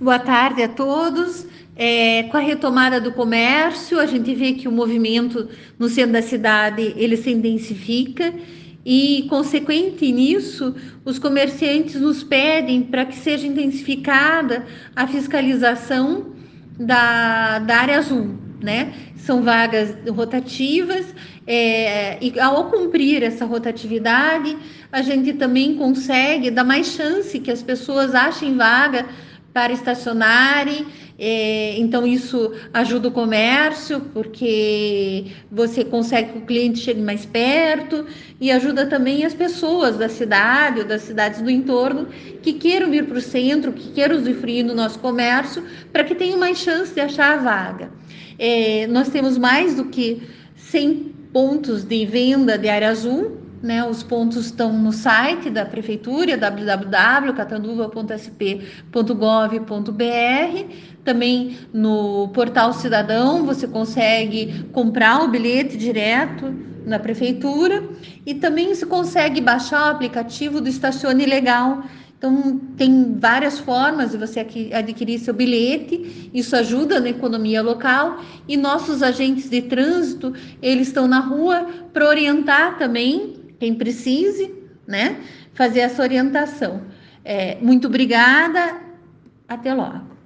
Boa tarde a todos. É, com a retomada do comércio, a gente vê que o movimento no centro da cidade ele se intensifica e, consequente nisso, os comerciantes nos pedem para que seja intensificada a fiscalização da, da área azul, né? São vagas rotativas é, e ao cumprir essa rotatividade, a gente também consegue dar mais chance que as pessoas achem vaga para estacionarem. É, então, isso ajuda o comércio, porque você consegue que o cliente chegue mais perto e ajuda também as pessoas da cidade ou das cidades do entorno que queiram vir para o centro, que queiram usufruir do nosso comércio, para que tenham mais chance de achar a vaga. É, nós temos mais do que 100 pontos de venda de área azul né, os pontos estão no site da prefeitura, www.catanduva.sp.gov.br. Também no portal Cidadão você consegue comprar o bilhete direto na prefeitura e também se consegue baixar o aplicativo do Estacione Legal. Então, tem várias formas de você adquirir seu bilhete, isso ajuda na economia local e nossos agentes de trânsito, eles estão na rua para orientar também quem precise, né, fazer essa orientação. É, muito obrigada, até logo.